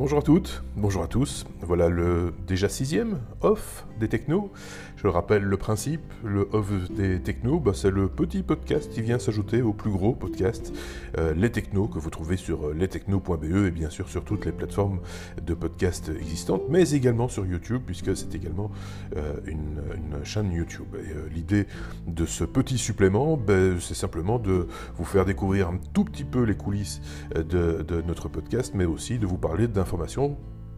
Bonjour à toutes, bonjour à tous. Voilà le déjà sixième off des technos. Je rappelle le principe, le off des technos, bah, c'est le petit podcast qui vient s'ajouter au plus gros podcast, euh, Les Technos, que vous trouvez sur euh, lestechnos.be et bien sûr sur toutes les plateformes de podcast existantes, mais également sur YouTube, puisque c'est également euh, une, chaîne YouTube. L'idée de ce petit supplément, bah, c'est simplement de vous faire découvrir un tout petit peu les coulisses de, de notre podcast, mais aussi de vous parler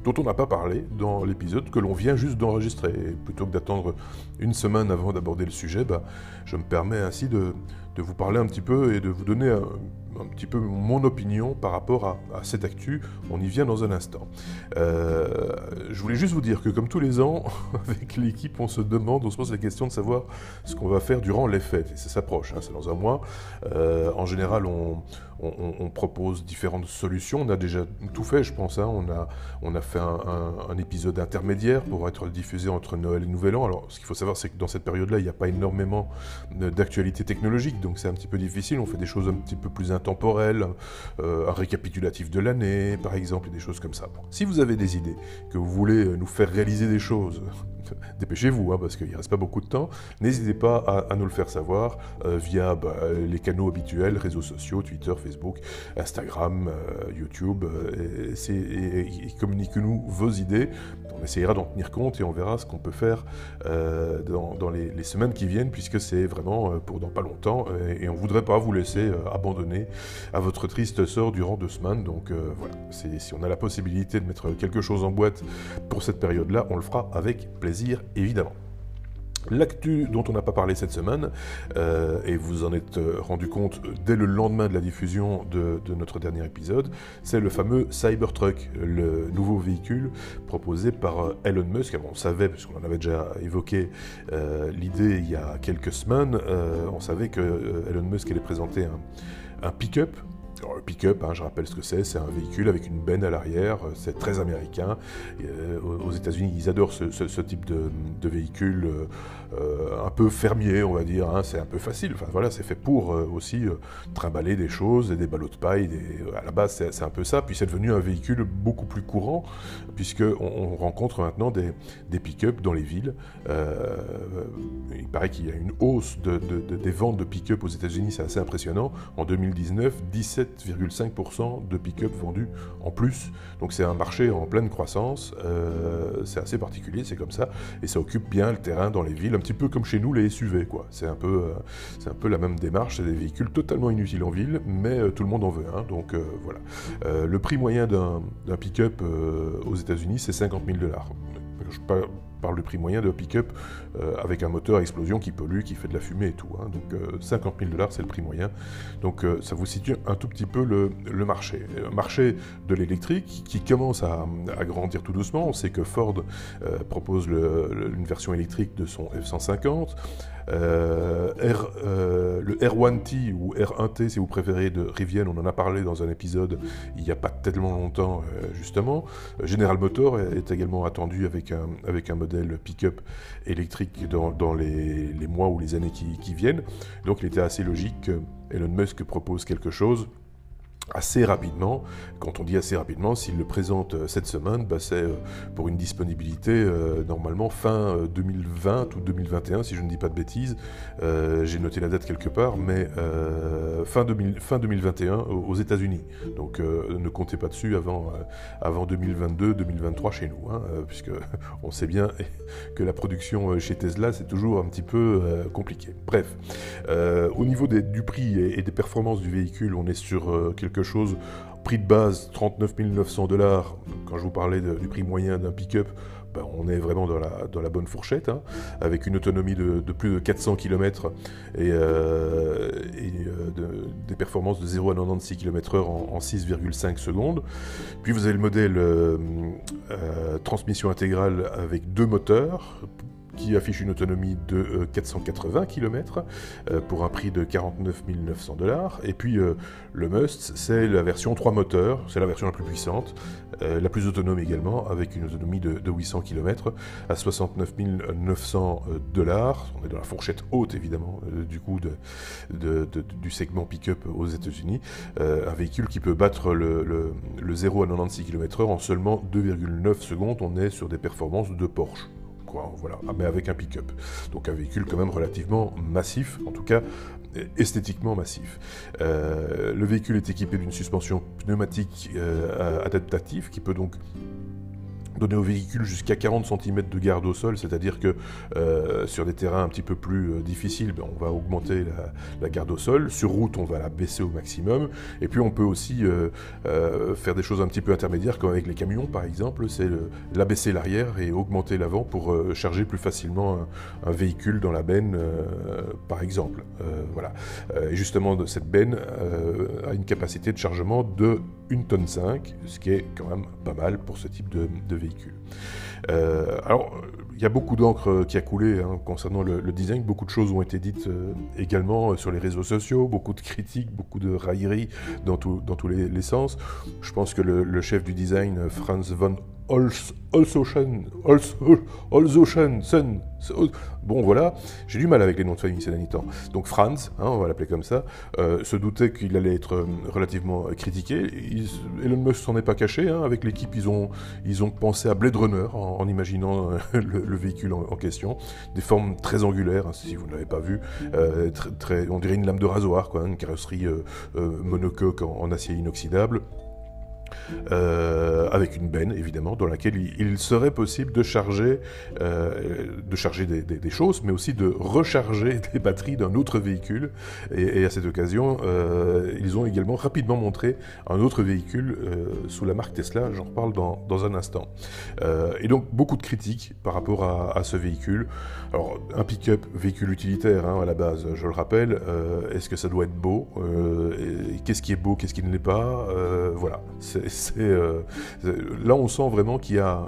dont on n'a pas parlé dans l'épisode que l'on vient juste d'enregistrer. plutôt que d'attendre une semaine avant d'aborder le sujet, bah, je me permets ainsi de, de, vous parler un petit peu et de vous donner un, petit peu mon opinion par rapport à, cette actu. On y vient dans un instant. Euh, je voulais juste vous dire que comme tous les ans, avec l'équipe, on se demande, on se pose la question de savoir ce qu'on va faire durant les fêtes. Et ça s'approche, hein, c'est dans un mois. Euh, en général, on, propose différentes solutions. On a déjà tout fait, je pense. Hein. On, a, on a fait un, épisode intermédiaire pour être diffusé entre Noël et Nouvel An. Alors, ce qu'il faut savoir, c'est que dans cette période-là, il n'y a pas énormément d'actualité technologique, donc c'est un petit peu difficile. On fait des choses un petit peu plus intemporelles temporel, euh, un récapitulatif de l'année, par exemple, et des choses comme ça. Si vous avez des idées, que vous voulez nous faire réaliser des choses, dépêchez-vous, hein, parce qu'il ne reste pas beaucoup de temps. N'hésitez pas à, nous le faire savoir euh, via bah, les canaux habituels, réseaux sociaux, Twitter, Facebook, Instagram, euh, YouTube, et, communiquez-nous vos idées. On essayera d'en tenir compte et on verra ce qu'on peut faire dans, les, les, semaines qui viennent, puisque c'est vraiment pour dans pas longtemps, et, on ne voudrait pas vous laisser abandonner à votre triste sort durant deux semaines. Donc euh, voilà, si on a la possibilité de mettre quelque chose en boîte pour cette période-là, on le fera avec plaisir évidemment. L'actu dont on n'a pas parlé cette semaine, euh, et vous en êtes euh, rendu compte dès le lendemain de la diffusion de, notre dernier épisode, c'est le fameux Cybertruck, le nouveau véhicule proposé par Elon Musk. on savait, puisqu'on en avait déjà évoqué l'idée il y a quelques semaines, on savait que Elon Musk allait présenter un pick-up pick-up, hein, je rappelle ce que c'est, c'est un véhicule avec une benne à l'arrière, euh, c'est très américain. Euh, aux États-Unis, ils adorent ce, type de, véhicule euh, un peu fermier, on va dire. Hein, c'est un peu facile. Voilà, c'est fait pour aussi trimballer des choses, et des ballots de paille. à la base, c'est un peu ça. Puis c'est devenu un véhicule beaucoup plus courant, puisqu'on on rencontre maintenant des, des pick-up dans les villes. il paraît qu'il y a une hausse des ventes de pick-up aux États-Unis, c'est assez impressionnant. En 2019, 17 7,5% de pick-up vendus en plus. Donc c'est un marché en pleine croissance, euh, c'est assez particulier, c'est comme ça, et ça occupe bien le terrain dans les villes, un petit peu comme chez nous les SUV. C'est un peu, euh, un peu la même démarche, c'est des véhicules totalement inutiles en ville, mais euh, tout le monde en veut un, donc voilà. le prix moyen d'un pick-up aux États-Unis, c'est 50 000 dollars. Je parle du prix moyen de pick-up euh, avec un moteur à explosion qui pollue, qui fait de la fumée et tout. Hein. Donc 50 000 dollars, c'est le prix moyen. Donc euh, ça vous situe un tout petit peu le, marché. Un marché de l'électrique qui commence à, grandir tout doucement. On sait que Ford euh, propose une version électrique de son F-150. Euh, R, euh, le R1T ou R1T si vous préférez de Rivian, on en a parlé dans un épisode il n'y a pas tellement longtemps euh, justement. General Motors est également attendu avec un, avec un modèle pick-up électrique dans, les, mois ou les années qui, qui viennent. Donc il était assez logique que Elon Musk propose quelque chose assez rapidement. Quand on dit assez rapidement, s'il le présente euh, cette semaine, bah, c'est euh, pour une disponibilité euh, normalement fin 2020 ou 2021, si je ne dis pas de bêtises. J'ai noté la date quelque part, mais fin, 2021 aux États-Unis. Donc ne comptez pas dessus avant, avant 2022-2023 chez nous, hein, puisque on sait bien que la production chez Tesla, c'est toujours un petit peu compliqué. Bref, au niveau du prix et, des performances du véhicule, on est sur quelque chose, prix de base 39 900 dollars, quand je vous parlais du prix moyen d'un pick-up, ben, on est vraiment dans la, dans la bonne fourchette, hein, avec une autonomie de, plus de 400 km et, euh, euh, des performances de 0 à 96 km/h en, 6,5 secondes. Puis vous avez le modèle euh, transmission intégrale avec deux moteurs qui affiche une autonomie de 480 km pour un prix de 49 900 dollars. Et puis le Must, c'est la version 3 moteurs, c'est la version la plus puissante, la plus autonome également, avec une autonomie de, 800 km à 69 900 dollars. On est dans la fourchette haute évidemment du coup de, du segment pick-up aux États-Unis. un véhicule qui peut battre le, le, le 0 à 96 km/h en seulement 2,9 secondes. On est sur des performances de Porsche. Voilà, ah, mais avec un pick-up. Donc un véhicule quand même relativement massif, en tout cas esthétiquement massif. Euh, le véhicule est équipé d'une suspension pneumatique euh, adaptative qui peut donc donner au véhicule jusqu'à 40 cm de garde au sol, c'est-à-dire que euh, sur des terrains un petit peu plus euh, difficiles, ben, on va augmenter la, garde au sol. Sur route, on va la baisser au maximum. Et puis on peut aussi euh, faire des choses un petit peu intermédiaires, comme avec les camions par exemple, c'est la baisser l'arrière et augmenter l'avant pour charger plus facilement un, véhicule dans la benne, par exemple. voilà. et justement, cette benne a une capacité de chargement de 1 tonne 5, ce qui est quand même pas mal pour ce type de, véhicule. Euh, alors, il y a beaucoup d'encre qui a coulé hein, concernant le, design, beaucoup de choses ont été dites euh, également euh, sur les réseaux sociaux, beaucoup de critiques, beaucoup de railleries dans, tous les, sens. Je pense que le chef du design, Franz von Olsochen, Sun. Bon, voilà, j'ai du mal avec les noms de famille ces derniers temps. Donc Franz, hein, on va l'appeler comme ça, euh, se doutait qu'il allait être euh, relativement critiqué. Elon Musk s'en est pas caché. Hein. avec l'équipe, ils ont, ils ont pensé à Blade Runner en, imaginant euh, le, véhicule en, question. Des formes très angulaires, hein, si vous ne l'avez pas vu. on dirait une lame de rasoir, quoi, une carrosserie monocoque en acier inoxydable. Euh, avec une benne évidemment dans laquelle il, serait possible de charger, euh, de charger des, choses, mais aussi de recharger des batteries d'un autre véhicule. Et, à cette occasion, euh, ils ont également rapidement montré un autre véhicule sous la marque Tesla. J'en reparle dans, dans, un instant. et donc beaucoup de critiques par rapport à, ce véhicule. Alors un pick-up véhicule utilitaire hein, à la base, je le rappelle. Est-ce que ça doit être beau? Qu'est-ce qui est beau? Qu'est-ce qui ne l'est pas? Voilà. C'est euh, là, on sent vraiment qu'il y a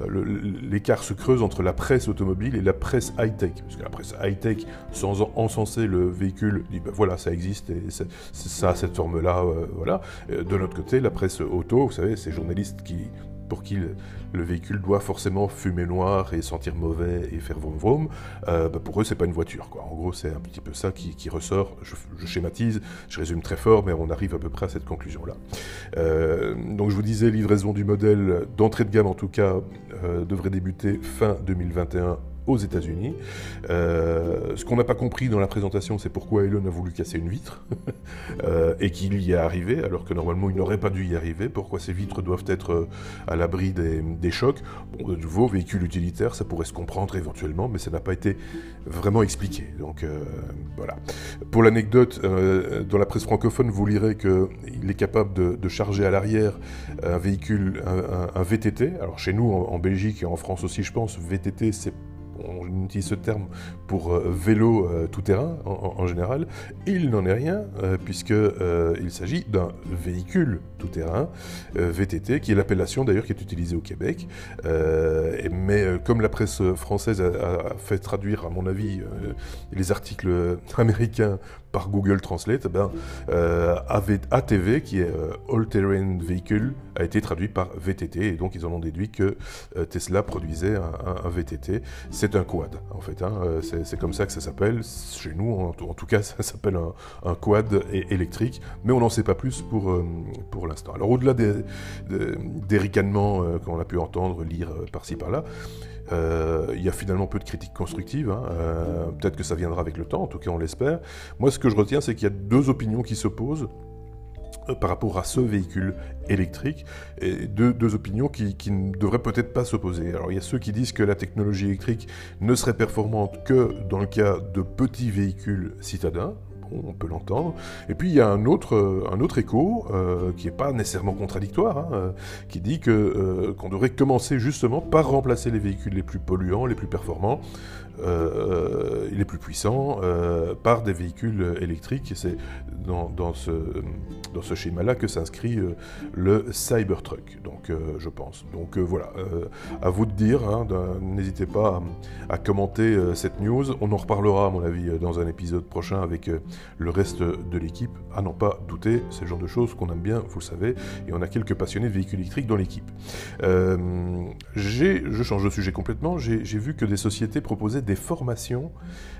euh, l'écart se creuse entre la presse automobile et la presse high-tech. Parce que la presse high-tech, sans encenser le véhicule, dit ben voilà, ça existe et ça a cette forme-là. Euh, voilà. De l'autre côté, la presse auto, vous savez, ces journalistes qui pour qui le, véhicule doit forcément fumer noir et sentir mauvais et faire vroom vroom, euh, bah, pour eux c'est pas une voiture. Quoi. En gros c'est un petit peu ça qui, ressort. Je, schématise, je résume très fort, mais on arrive à peu près à cette conclusion-là. Euh, donc je vous disais, livraison du modèle d'entrée de gamme en tout cas euh, devrait débuter fin 2021 aux États-Unis. Euh, ce qu'on n'a pas compris dans la présentation, c'est pourquoi Elon a voulu casser une vitre euh, et qu'il y est arrivé, alors que normalement il n'aurait pas dû y arriver. Pourquoi ces vitres doivent être euh, à l'abri des, chocs? Bon, de nouveau, véhicule utilitaire, ça pourrait se comprendre éventuellement, mais ça n'a pas été vraiment expliqué. Donc voilà. Pour l'anecdote, dans la presse francophone, vous lirez qu'il est capable de, charger à l'arrière un véhicule, un, VTT. Alors chez nous, en Belgique et en France aussi, je pense, VTT, c'est on utilise ce terme pour euh, vélo euh, tout-terrain en, général. Il n'en est rien, euh, puisqu'il s'agit d'un véhicule tout-terrain, VTT, qui est l'appellation d'ailleurs qui est utilisée au Québec. mais comme la presse française a, fait traduire, à mon avis, les articles américains par Google Translate, eh ben, ATV, qui est All Terrain Vehicle, a été traduit par VTT, et donc ils en ont déduit que Tesla produisait un, un VTT. C'est un quad, en fait. Hein. Euh, c'est comme ça que ça s'appelle. Chez nous, en, tout cas, ça s'appelle un, quad électrique, mais on n'en sait pas plus pour, euh, pour Alors, au-delà des, ricanements euh, qu'on a pu entendre, lire par-ci par-là, il y a finalement peu de critiques constructives. Hein. Peut-être que ça viendra avec le temps, en tout cas on l'espère. Moi ce que je retiens c'est qu'il y a deux opinions qui s'opposent. Euh, par rapport à ce véhicule électrique, et deux opinions qui, ne devraient peut-être pas s'opposer. Alors il y a ceux qui disent que la technologie électrique ne serait performante que dans le cas de petits véhicules citadins, on peut l'entendre. Et puis il y a un autre, autre écho qui n'est pas nécessairement contradictoire, hein, qui dit qu'on devrait commencer justement par remplacer les véhicules les plus polluants, les plus performants, euh, les plus puissants euh, par des véhicules électriques. C'est dans, dans, ce, dans ce schéma-là que s'inscrit euh, le Cybertruck, donc je pense. Donc voilà, à vous de dire, hein, n'hésitez pas à, commenter cette news. On en reparlera, à mon avis, dans un épisode prochain avec le reste de l'équipe. À n'en pas douter, c'est le genre de choses qu'on aime bien, vous le savez, et on a quelques passionnés de véhicules électriques dans l'équipe. je change de sujet complètement, j'ai vu que des sociétés proposaient des formations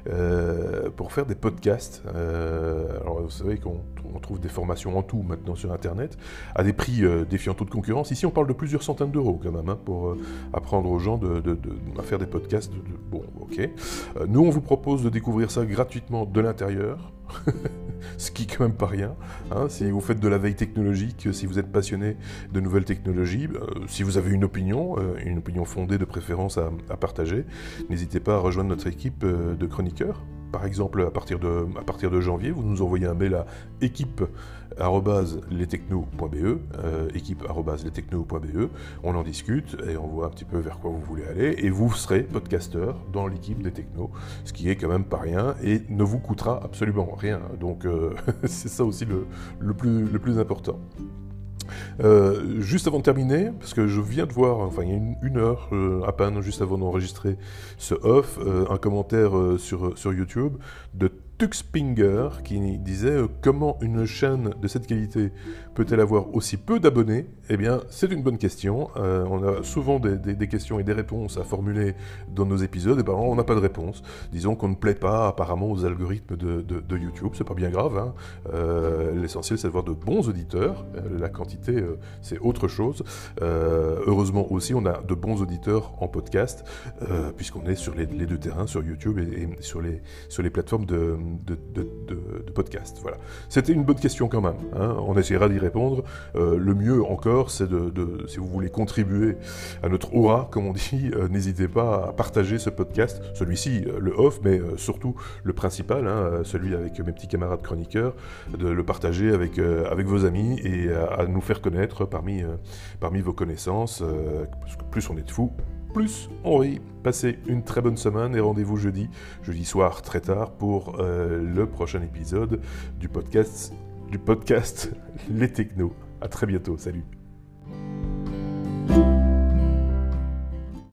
euh, pour faire des podcasts. Euh, alors vous savez qu'on trouve des formations en tout maintenant sur Internet, à des prix euh, défiant toute concurrence. Ici on parle de plusieurs centaines d'euros quand même, hein, pour apprendre aux gens à faire des podcasts. bon, ok. nous on vous propose de découvrir ça gratuitement de l'intérieur. ce qui quand même pas rien. Hein. si vous faites de la veille technologique, si vous êtes passionné de nouvelles technologies, euh, si vous avez une opinion, euh, une opinion fondée de préférence à, partager, n'hésitez pas à rejoindre notre équipe euh, de chroniqueurs. Par exemple, à partir, de, janvier, vous nous envoyez un mail à équipe.lestechno.be, euh, on en discute et on voit un petit peu vers quoi vous voulez aller, et vous serez podcasteur dans l'équipe des technos, ce qui est quand même pas rien et ne vous coûtera absolument rien. Donc c'est ça aussi le plus important. Euh, juste avant de terminer, parce que je viens de voir, enfin il y a une, heure euh, à peine, juste avant d'enregistrer ce off, euh, un commentaire sur, sur YouTube de Tuxpinger qui disait euh, comment une chaîne de cette qualité peut-elle avoir aussi peu d'abonnés? Eh bien, c'est une bonne question. Euh, on a souvent des, questions et des réponses à formuler dans nos épisodes, et ben on n'a pas de réponse. Disons qu'on ne plaît pas apparemment aux algorithmes de, YouTube, c'est pas bien grave. Hein. Euh, l'essentiel, c'est d'avoir de bons auditeurs. la quantité, c'est autre chose. heureusement aussi, on a de bons auditeurs en podcast, puisqu'on est sur les, deux terrains, sur YouTube et, sur les plateformes de de, podcast. Voilà. C'était une bonne question quand même. Hein. On essaiera d'y répondre. Euh, le mieux encore, c'est de, si vous voulez contribuer à notre aura, comme on dit, euh, n'hésitez pas à partager ce podcast, celui-ci, euh, le off, mais surtout le principal, hein, celui avec mes petits camarades chroniqueurs, de le partager avec, avec vos amis et à, nous faire connaître parmi, parmi vos connaissances. parce que plus on est de fous, plus on rit. Passez une très bonne semaine et rendez-vous jeudi, jeudi soir très tard pour euh, le prochain épisode du podcast, du podcast Les Technos. À très bientôt, salut.